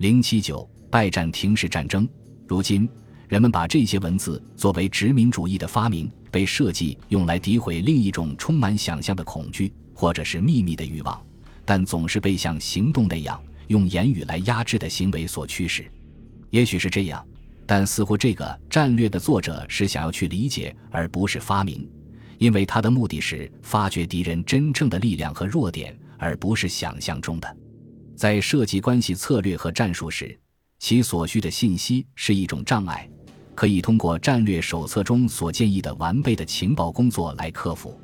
零七九拜占庭式战争。如今，人们把这些文字作为殖民主义的发明，被设计用来诋毁另一种充满想象的恐惧，或者是秘密的欲望，但总是被像行动那样用言语来压制的行为所驱使。也许是这样，但似乎这个战略的作者是想要去理解，而不是发明，因为他的目的是发掘敌人真正的力量和弱点，而不是想象中的。在设计关系策略和战术时，其所需的信息是一种障碍，可以通过战略手册中所建议的完备的情报工作来克服，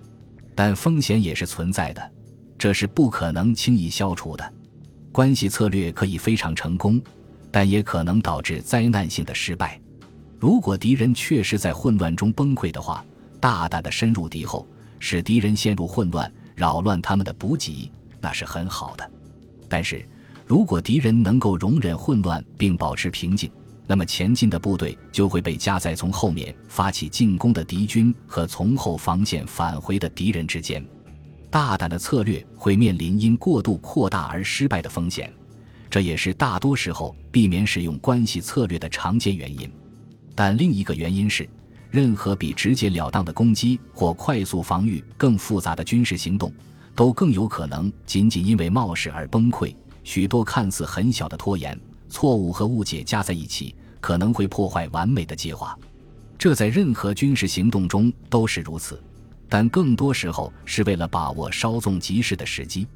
但风险也是存在的，这是不可能轻易消除的。关系策略可以非常成功，但也可能导致灾难性的失败。如果敌人确实在混乱中崩溃的话，大胆的深入敌后，使敌人陷入混乱，扰乱他们的补给，那是很好的。但是，如果敌人能够容忍混乱并保持平静，那么前进的部队就会被夹在从后面发起进攻的敌军和从后防线返回的敌人之间。大胆的策略会面临因过度扩大而失败的风险，这也是大多时候避免使用关系策略的常见原因。但另一个原因是，任何比直截了当的攻击或快速防御更复杂的军事行动。都更有可能仅仅因为冒失而崩溃。许多看似很小的拖延、错误和误解加在一起，可能会破坏完美的计划。这在任何军事行动中都是如此，但更多时候是为了把握稍纵即逝的时机，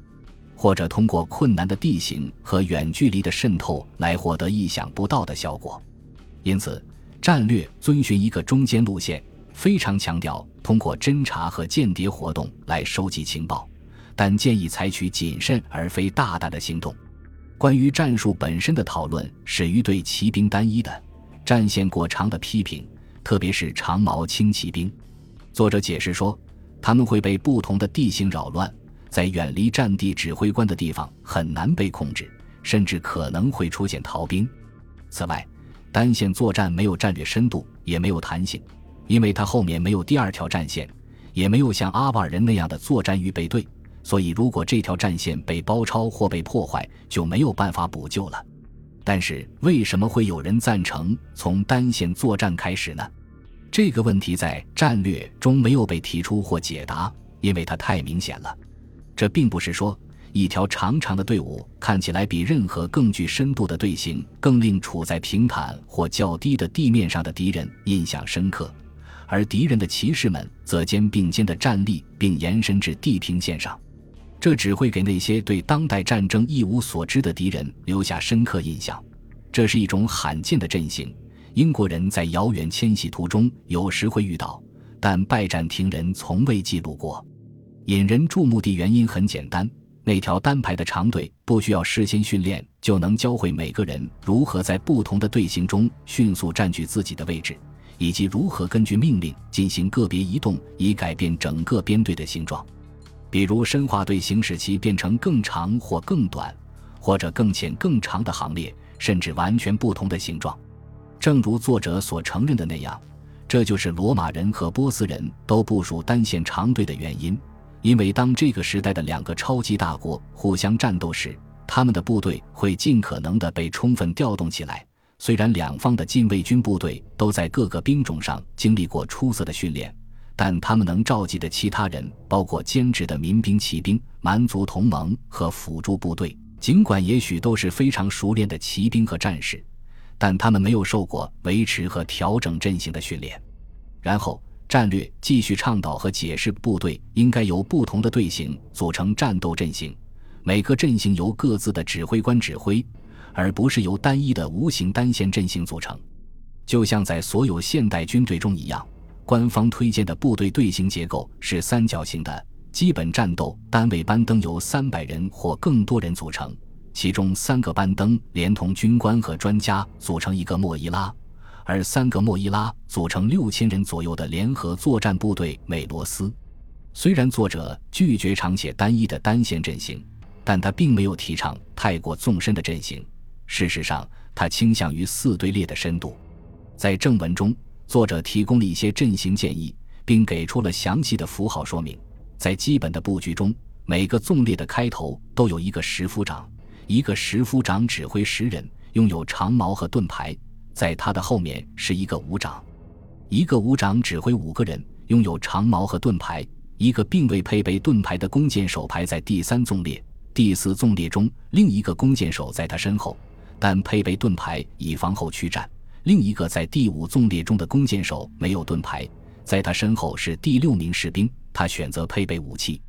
或者通过困难的地形和远距离的渗透来获得意想不到的效果。因此，战略遵循一个中间路线，非常强调通过侦察和间谍活动来收集情报。但建议采取谨慎而非大胆的行动。关于战术本身的讨论始于对骑兵单一的战线过长的批评，特别是长矛轻骑兵。作者解释说，他们会被不同的地形扰乱，在远离战地指挥官的地方很难被控制，甚至可能会出现逃兵。此外，单线作战没有战略深度，也没有弹性，因为它后面没有第二条战线，也没有像阿瓦尔人那样的作战预备队。所以，如果这条战线被包抄或被破坏，就没有办法补救了。但是，为什么会有人赞成从单线作战开始呢？这个问题在战略中没有被提出或解答，因为它太明显了。这并不是说一条长长的队伍看起来比任何更具深度的队形更令处在平坦或较低的地面上的敌人印象深刻，而敌人的骑士们则肩并肩的站立，并延伸至地平线上。这只会给那些对当代战争一无所知的敌人留下深刻印象。这是一种罕见的阵型，英国人在遥远迁徙途中有时会遇到，但拜占庭人从未记录过。引人注目的原因很简单：那条单排的长队不需要事先训练，就能教会每个人如何在不同的队形中迅速占据自己的位置，以及如何根据命令进行个别移动，以改变整个编队的形状。比如深化队形，使其变成更长或更短，或者更浅更长的行列，甚至完全不同的形状。正如作者所承认的那样，这就是罗马人和波斯人都部署单线长队的原因。因为当这个时代的两个超级大国互相战斗时，他们的部队会尽可能的被充分调动起来。虽然两方的禁卫军部队都在各个兵种上经历过出色的训练。但他们能召集的其他人，包括兼职的民兵、骑兵、蛮族同盟和辅助部队。尽管也许都是非常熟练的骑兵和战士，但他们没有受过维持和调整阵型的训练。然后，战略继续倡导和解释部队应该由不同的队形组成战斗阵型，每个阵型由各自的指挥官指挥，而不是由单一的无形单线阵型组成，就像在所有现代军队中一样。官方推荐的部队队形结构是三角形的，基本战斗单位班登由三百人或更多人组成，其中三个班登连同军官和专家组成一个莫伊拉，而三个莫伊拉组成六千人左右的联合作战部队美罗斯。虽然作者拒绝常写单一的单线阵型，但他并没有提倡太过纵深的阵型。事实上，他倾向于四队列的深度。在正文中。作者提供了一些阵型建议，并给出了详细的符号说明。在基本的布局中，每个纵列的开头都有一个十夫长，一个十夫长指挥十人，拥有长矛和盾牌，在他的后面是一个武长，一个武长指挥五个人，拥有长矛和盾牌。一个并未配备盾牌的弓箭手排在第三纵列，第四纵列中另一个弓箭手在他身后，但配备盾牌以防后驱战。另一个在第五纵列中的弓箭手没有盾牌，在他身后是第六名士兵，他选择配备武器。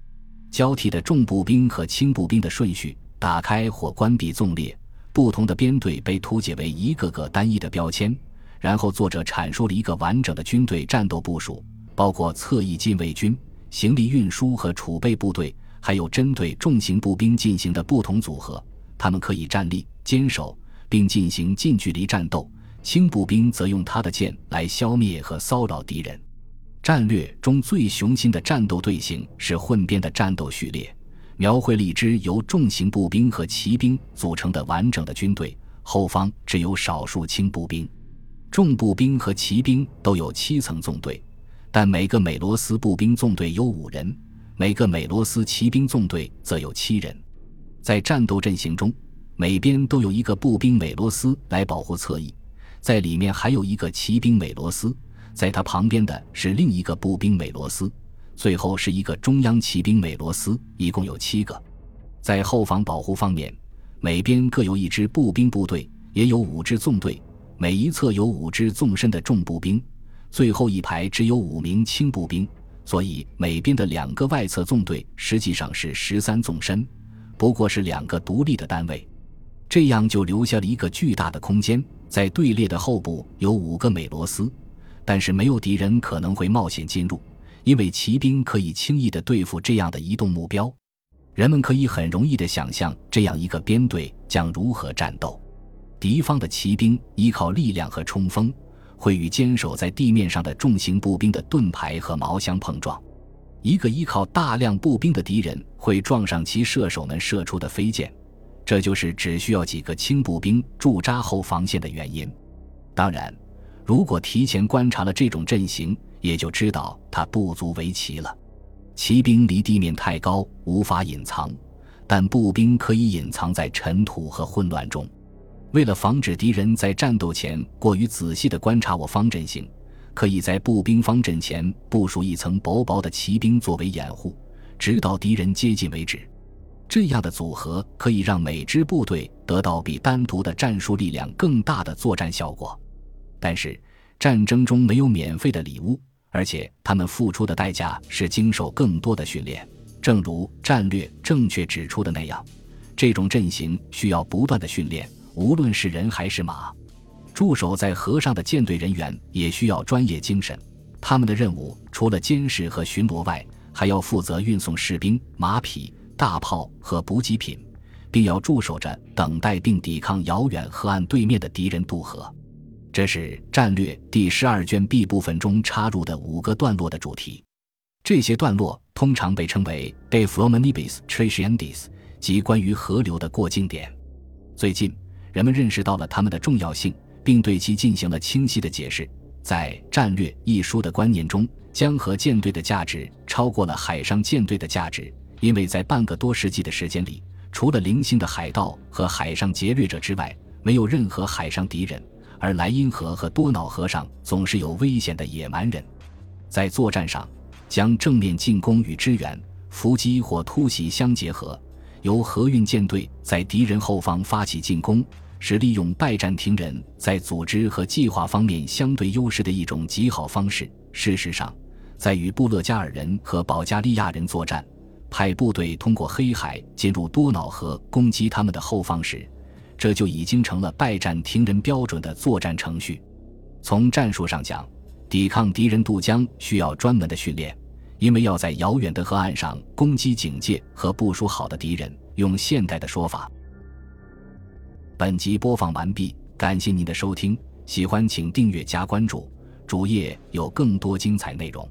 交替的重步兵和轻步兵的顺序，打开或关闭纵列。不同的编队被图解为一个个单一的标签，然后作者阐述了一个完整的军队战斗部署，包括侧翼禁卫军。行李运输和储备部队，还有针对重型步兵进行的不同组合，他们可以站立、坚守，并进行近距离战斗；轻步兵则用他的剑来消灭和骚扰敌人。战略中最雄心的战斗队形是混编的战斗序列，描绘了一支由重型步兵和骑兵组成的完整的军队，后方只有少数轻步兵。重步兵和骑兵都有七层纵队。但每个美罗斯步兵纵队有五人，每个美罗斯骑兵纵队则有七人。在战斗阵型中，每边都有一个步兵美罗斯来保护侧翼，在里面还有一个骑兵美罗斯，在他旁边的是另一个步兵美罗斯，最后是一个中央骑兵美罗斯，一共有七个。在后方保护方面，每边各有一支步兵部队，也有五支纵队，每一侧有五支纵深的重步兵。最后一排只有五名轻步兵，所以每边的两个外侧纵队实际上是十三纵深，不过是两个独立的单位。这样就留下了一个巨大的空间。在队列的后部有五个美罗斯，但是没有敌人可能会冒险进入，因为骑兵可以轻易地对付这样的移动目标。人们可以很容易地想象这样一个编队将如何战斗。敌方的骑兵依靠力量和冲锋。会与坚守在地面上的重型步兵的盾牌和矛相碰撞，一个依靠大量步兵的敌人会撞上其射手们射出的飞箭，这就是只需要几个轻步兵驻扎后防线的原因。当然，如果提前观察了这种阵型，也就知道它不足为奇了。骑兵离地面太高，无法隐藏，但步兵可以隐藏在尘土和混乱中。为了防止敌人在战斗前过于仔细地观察我方阵型，可以在步兵方阵前部署一层薄薄的骑兵作为掩护，直到敌人接近为止。这样的组合可以让每支部队得到比单独的战术力量更大的作战效果。但是，战争中没有免费的礼物，而且他们付出的代价是经受更多的训练。正如战略正确指出的那样，这种阵型需要不断的训练。无论是人还是马，驻守在河上的舰队人员也需要专业精神。他们的任务除了监视和巡逻外，还要负责运送士兵、马匹、大炮和补给品，并要驻守着等待并抵抗遥远河岸对面的敌人渡河。这是战略第十二卷 B 部分中插入的五个段落的主题。这些段落通常被称为 De Fluminibus Trasiendis，即关于河流的过境点。最近。人们认识到了它们的重要性，并对其进行了清晰的解释。在《战略》一书的观念中，江河舰队的价值超过了海上舰队的价值，因为在半个多世纪的时间里，除了零星的海盗和海上劫掠者之外，没有任何海上敌人。而莱茵河和多瑙河上总是有危险的野蛮人。在作战上，将正面进攻与支援、伏击或突袭相结合，由河运舰队在敌人后方发起进攻。是利用拜占庭人在组织和计划方面相对优势的一种极好方式。事实上，在与布勒加尔人和保加利亚人作战，派部队通过黑海进入多瑙河攻击他们的后方时，这就已经成了拜占庭人标准的作战程序。从战术上讲，抵抗敌人渡江需要专门的训练，因为要在遥远的河岸上攻击警戒和部署好的敌人。用现代的说法。本集播放完毕，感谢您的收听，喜欢请订阅加关注，主页有更多精彩内容。